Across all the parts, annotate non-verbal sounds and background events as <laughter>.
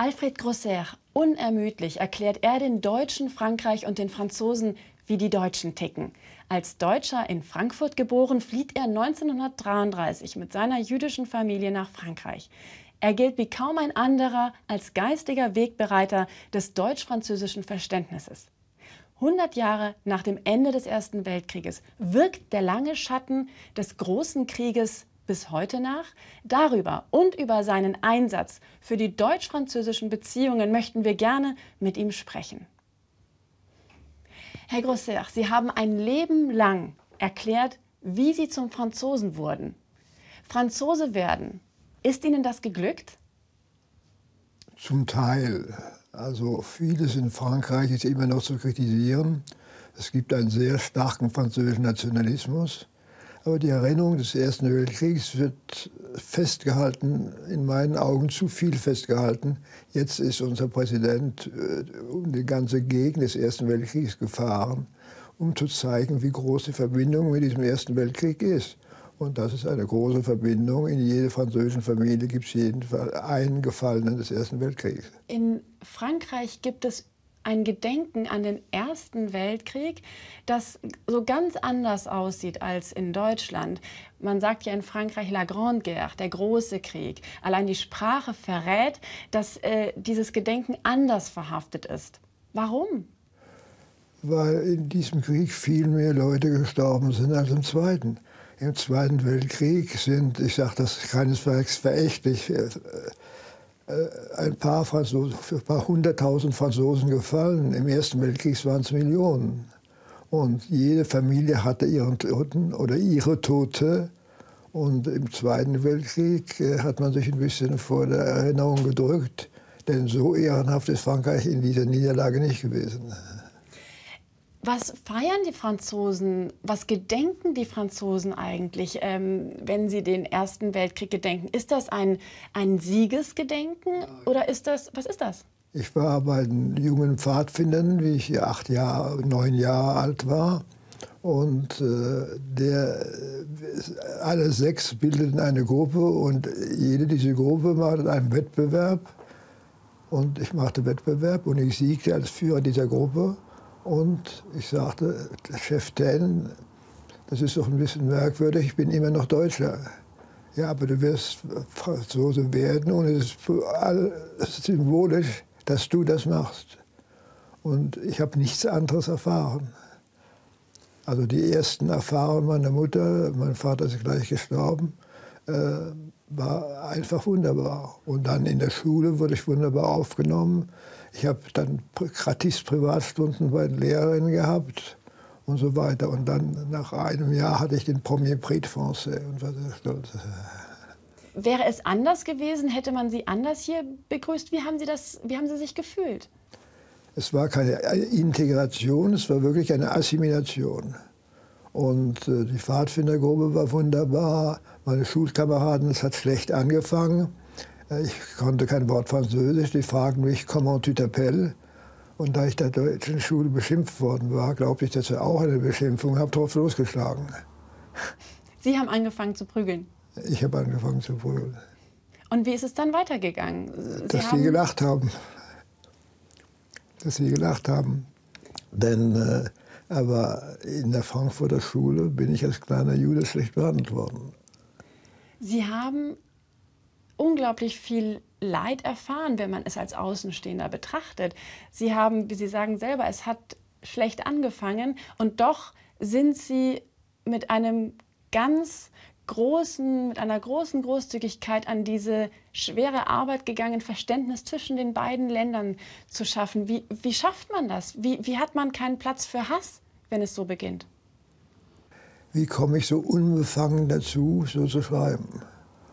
Alfred Grosser, unermüdlich erklärt er den Deutschen Frankreich und den Franzosen, wie die Deutschen ticken. Als Deutscher in Frankfurt geboren, flieht er 1933 mit seiner jüdischen Familie nach Frankreich. Er gilt wie kaum ein anderer als geistiger Wegbereiter des deutsch-französischen Verständnisses. 100 Jahre nach dem Ende des Ersten Weltkrieges wirkt der lange Schatten des großen Krieges bis heute nach? Darüber und über seinen Einsatz für die deutsch-französischen Beziehungen möchten wir gerne mit ihm sprechen. Herr Grosser, Sie haben ein Leben lang erklärt, wie Sie zum Franzosen wurden. Franzose werden, ist Ihnen das geglückt? Zum Teil. Also vieles in Frankreich ist immer noch zu kritisieren. Es gibt einen sehr starken französischen Nationalismus. Aber die Erinnerung des Ersten Weltkriegs wird festgehalten, in meinen Augen zu viel festgehalten. Jetzt ist unser Präsident äh, um die ganze Gegend des Ersten Weltkriegs gefahren, um zu zeigen, wie groß die Verbindung mit diesem Ersten Weltkrieg ist. Und das ist eine große Verbindung. In jeder französischen Familie gibt es jedenfalls einen Gefallenen des Ersten Weltkriegs. In Frankreich gibt es ein Gedenken an den Ersten Weltkrieg, das so ganz anders aussieht als in Deutschland. Man sagt ja in Frankreich La Grande Guerre, der große Krieg. Allein die Sprache verrät, dass äh, dieses Gedenken anders verhaftet ist. Warum? Weil in diesem Krieg viel mehr Leute gestorben sind als im Zweiten. Im Zweiten Weltkrieg sind, ich sage das keinesfalls verächtlich, äh, äh, ein paar, Franzosen, ein paar hunderttausend Franzosen gefallen. Im Ersten Weltkrieg waren es Millionen. Und jede Familie hatte ihren Toten oder ihre Tote. Und im Zweiten Weltkrieg äh, hat man sich ein bisschen vor der Erinnerung gedrückt. Denn so ehrenhaft ist Frankreich in dieser Niederlage nicht gewesen. Was feiern die Franzosen, was gedenken die Franzosen eigentlich, ähm, wenn sie den Ersten Weltkrieg gedenken? Ist das ein, ein Siegesgedenken oder ist das, was ist das? Ich war bei den jungen Pfadfindern, wie ich acht Jahre, neun Jahre alt war. Und äh, der, alle sechs bildeten eine Gruppe und jede dieser Gruppe machte einen Wettbewerb. Und ich machte Wettbewerb und ich siegte als Führer dieser Gruppe. Und ich sagte, Chef Ten, das ist doch ein bisschen merkwürdig, ich bin immer noch Deutscher. Ja, aber du wirst Franzose werden und es ist symbolisch, dass du das machst. Und ich habe nichts anderes erfahren. Also die ersten Erfahrungen meiner Mutter, mein Vater ist gleich gestorben, äh, war einfach wunderbar. Und dann in der Schule wurde ich wunderbar aufgenommen. Ich habe dann gratis Privatstunden bei den Lehrerinnen gehabt und so weiter. Und dann nach einem Jahr hatte ich den Premier Prix de Français und war sehr stolz. <laughs> Wäre es anders gewesen, hätte man Sie anders hier begrüßt? Wie haben Sie, das, wie haben Sie sich gefühlt? Es war keine Integration, es war wirklich eine Assimilation. Und äh, die Pfadfindergruppe war wunderbar, meine Schulkameraden, es hat schlecht angefangen. Ich konnte kein Wort Französisch. Die fragten mich, comment tu t'appelles? Und da ich der deutschen Schule beschimpft worden war, glaubte ich, dass er auch eine Beschimpfung habe drauf losgeschlagen. Sie haben angefangen zu prügeln? Ich habe angefangen zu prügeln. Und wie ist es dann weitergegangen? Sie dass sie gelacht haben. Dass sie gelacht haben. Denn äh, aber in der Frankfurter Schule bin ich als kleiner Jude schlecht behandelt worden. Sie haben unglaublich viel Leid erfahren, wenn man es als Außenstehender betrachtet. Sie haben, wie Sie sagen selber, es hat schlecht angefangen und doch sind Sie mit einem ganz großen, mit einer großen Großzügigkeit an diese schwere Arbeit gegangen, Verständnis zwischen den beiden Ländern zu schaffen. Wie, wie schafft man das? Wie, wie hat man keinen Platz für Hass, wenn es so beginnt? Wie komme ich so unbefangen dazu, so zu schreiben?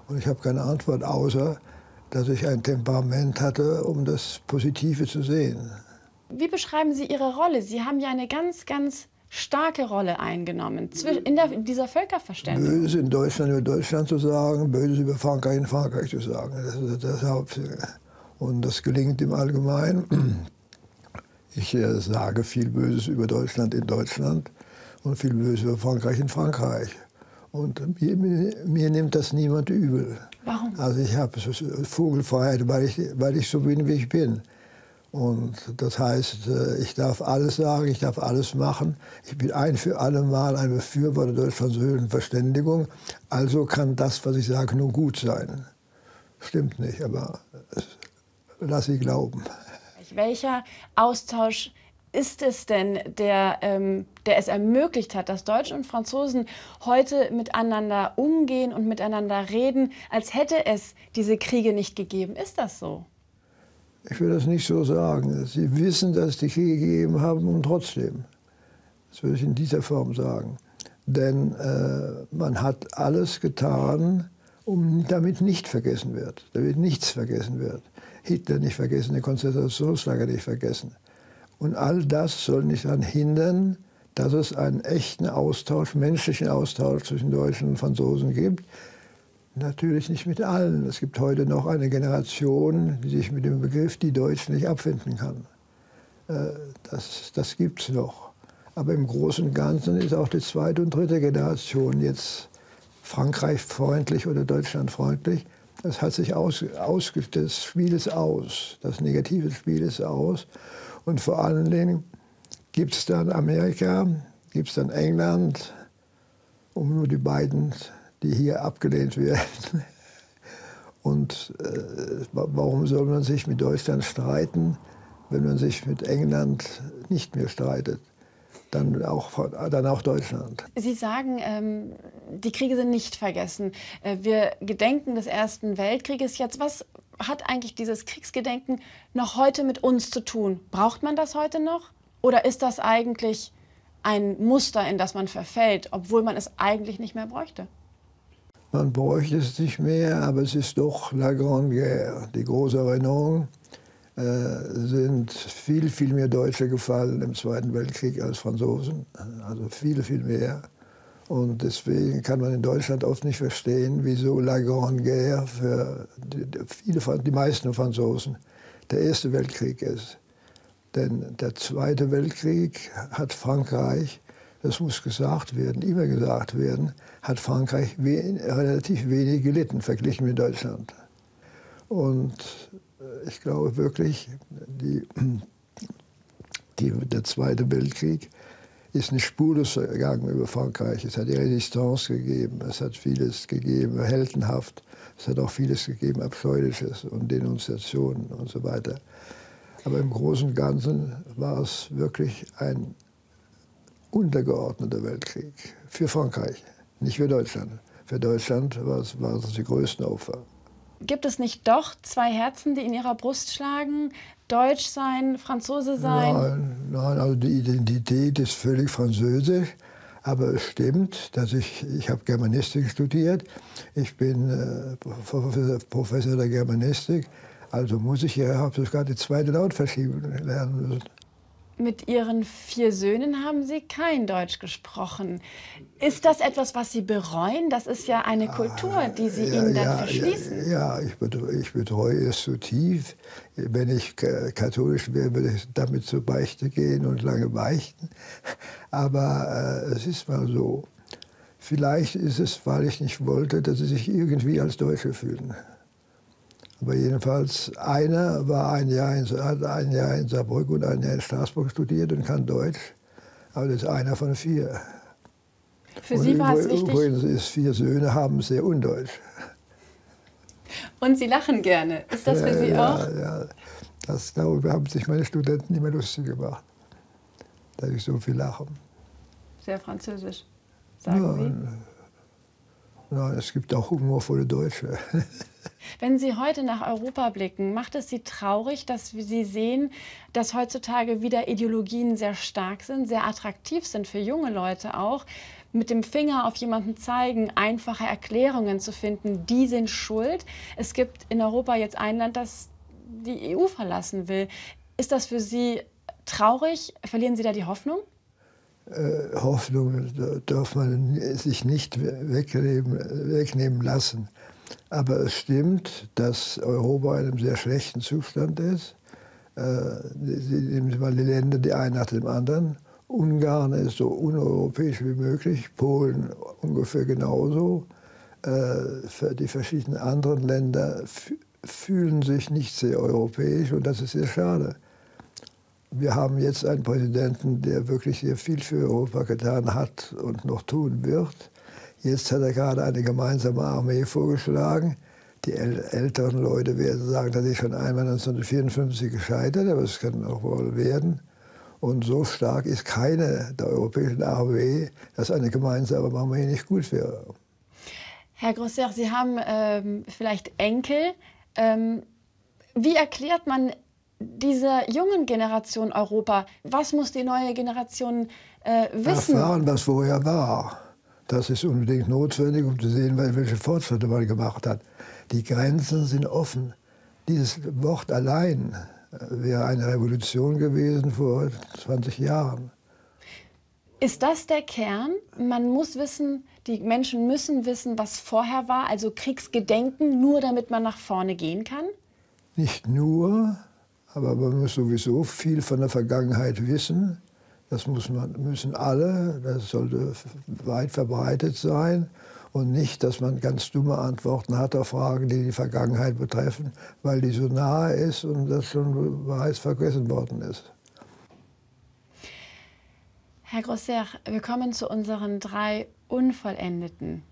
Und ich habe keine Antwort, außer dass ich ein Temperament hatte, um das Positive zu sehen. Wie beschreiben Sie Ihre Rolle? Sie haben ja eine ganz, ganz starke Rolle eingenommen in, der, in dieser Völkerverständigung. Böses in Deutschland über Deutschland zu sagen, Böses über Frankreich in Frankreich zu sagen. Das ist das Hauptziel. Und das gelingt im Allgemeinen. Ich äh, sage viel Böses über Deutschland in Deutschland und viel Böses über Frankreich in Frankreich. Und mir, mir, nimmt das niemand übel. Warum? Also ich habe Vogelfreiheit, weil ich, weil ich so bin, wie ich bin. Und das heißt, äh, ich darf alles sagen, ich darf alles machen. Ich bin ein für alle Mal ein Befürworter der deutsch-französischen Verständigung. Also kann das, was ich sage, nur gut sein. Stimmt nicht, aber lass sie glauben. Welcher Austausch ist es denn, der, ähm, der es ermöglicht hat, dass Deutsche und Franzosen heute miteinander umgehen und miteinander reden, als hätte es diese Kriege nicht gegeben? Ist das so? Ich will das nicht so sagen. Sie wissen, dass es die Kriege gegeben haben und trotzdem. Das würde ich in dieser Form sagen. Denn äh, man hat alles getan, um damit nicht vergessen wird, damit nichts vergessen wird. Hitler nicht vergessen, die Konzentrationslager nicht vergessen. Und all das soll nicht daran hindern, dass es einen echten Austausch, menschlichen Austausch zwischen Deutschen und Franzosen gibt, Natürlich nicht mit allen. Es gibt heute noch eine Generation, die sich mit dem Begriff die Deutschen nicht abfinden kann. Äh, das, das gibt es noch. Aber im Großen und Ganzen ist auch die zweite und dritte Generation jetzt Frankreich freundlich oder Deutschland freundlich. Das hat sich aus, aus, das Spiel ist aus, das negative Spiel ist aus. Und vor allen Dingen gibt es dann Amerika, gibt es dann England, um nur die beiden die hier abgelehnt <laughs> werden. Und äh, warum soll man sich mit Deutschland streiten, wenn man sich mit England nicht mehr streitet? Dann auch, dann auch Deutschland. Sie sagen, ähm, die Kriege sind nicht vergessen. Äh, wir gedenken des Ersten Weltkrieges jetzt. Was hat eigentlich dieses Kriegsgedenken noch heute mit uns zu tun? Braucht man das heute noch? Oder ist das eigentlich ein Muster, in das man verfällt, obwohl man es eigentlich nicht mehr bräuchte? Man bräuchte es nicht mehr, aber es ist doch la Grande Guerre. Die große Erinnerung sind viel, viel mehr Deutsche gefallen im Zweiten Weltkrieg als Franzosen. Also viel, viel mehr. Und deswegen kann man in Deutschland oft nicht verstehen, wieso La Grande Guerre für die, viele, die meisten Franzosen der Erste Weltkrieg ist. Denn der Zweite Weltkrieg hat Frankreich das muss gesagt werden, immer gesagt werden, hat Frankreich we relativ wenig gelitten verglichen mit Deutschland. Und äh, ich glaube wirklich, die, die, der Zweite Weltkrieg ist nicht spurlos gegangen über Frankreich. Es hat die Resistance gegeben, es hat vieles gegeben, heldenhaft, es hat auch vieles gegeben, Abscheuliches und Denunziationen und so weiter. Aber im Großen und Ganzen war es wirklich ein untergeordneter Weltkrieg für Frankreich, nicht für Deutschland. Für Deutschland war es, war es die größten Opfer. Gibt es nicht doch zwei Herzen, die in ihrer Brust schlagen? Deutsch sein, Franzose sein? Nein, nein also die Identität ist völlig französisch. Aber es stimmt, dass ich, ich habe Germanistik studiert. Ich bin äh, Professor, der Germanistik. Also muss ich ja, habe sogar die zweite Lautverschiebung lernen müssen. Mit Ihren vier Söhnen haben Sie kein Deutsch gesprochen. Ist das etwas, was Sie bereuen? Das ist ja eine Kultur, die Sie ja, Ihnen dann ja, verschließen. Ja, ja ich, betreue, ich betreue es so tief. Wenn ich katholisch wäre, würde ich damit zur Beichte gehen und lange beichten. Aber äh, es ist mal so. Vielleicht ist es, weil ich nicht wollte, dass sie sich irgendwie als Deutsche fühlen. Aber jedenfalls einer war ein Jahr in, hat ein Jahr in Saarbrücken und ein Jahr in Straßburg studiert und kann Deutsch. Aber das ist einer von vier. Für und Sie war es wichtig. Übrigens ist vier Söhne haben sehr undeutsch. Und Sie lachen gerne. Ist das für Sie ja, auch? Ja, das, darüber haben sich meine Studenten immer lustig gemacht, dass ich so viel lache. Sehr französisch, sagen ja, Sie? Nein, es gibt auch humorvolle Deutsche. <laughs> Wenn Sie heute nach Europa blicken, macht es Sie traurig, dass Sie sehen, dass heutzutage wieder Ideologien sehr stark sind, sehr attraktiv sind für junge Leute auch, mit dem Finger auf jemanden zeigen, einfache Erklärungen zu finden, die sind schuld. Es gibt in Europa jetzt ein Land, das die EU verlassen will. Ist das für Sie traurig? Verlieren Sie da die Hoffnung? Äh, Hoffnung darf man sich nicht wegnehmen lassen. Aber es stimmt, dass Europa in einem sehr schlechten Zustand ist. Äh, nehmen Sie mal die Länder, die einen nach dem anderen. Ungarn ist so uneuropäisch wie möglich, Polen ungefähr genauso. Äh, die verschiedenen anderen Länder fühlen sich nicht sehr europäisch und das ist sehr schade. Wir haben jetzt einen Präsidenten, der wirklich sehr viel für Europa getan hat und noch tun wird. Jetzt hat er gerade eine gemeinsame Armee vorgeschlagen. Die älteren Leute werden sagen, das ist schon einmal 1954 gescheitert, aber es kann auch wohl werden. Und so stark ist keine der europäischen Armee, dass eine gemeinsame Armee nicht gut wäre. Herr Grosser, Sie haben ähm, vielleicht Enkel. Ähm, wie erklärt man dieser jungen Generation Europa, was muss die neue Generation äh, wissen? Erfahren, was vorher war. Das ist unbedingt notwendig, um zu sehen, welche Fortschritte man gemacht hat. Die Grenzen sind offen. Dieses Wort allein äh, wäre eine Revolution gewesen vor 20 Jahren. Ist das der Kern? Man muss wissen, die Menschen müssen wissen, was vorher war, also Kriegsgedenken, nur damit man nach vorne gehen kann? Nicht nur, aber man muss sowieso viel von der Vergangenheit wissen. Das muss man, müssen alle, das sollte weit verbreitet sein. Und nicht, dass man ganz dumme Antworten hat auf Fragen, die die Vergangenheit betreffen, weil die so nahe ist und das schon bereits vergessen worden ist. Herr Grosser, wir kommen zu unseren drei Unvollendeten.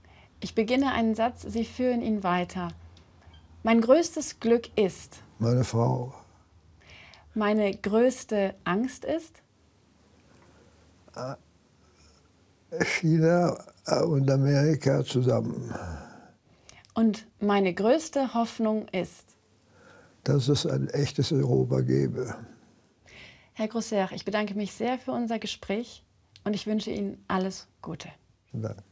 Ich beginne einen Satz, Sie führen ihn weiter. Mein größtes Glück ist. Meine Frau. Meine größte Angst ist? China und Amerika zusammen. Und meine größte Hoffnung ist? Dass es ein echtes Europa gäbe. Herr Grosser, ich bedanke mich sehr für unser Gespräch und ich wünsche Ihnen alles Gute. Danke.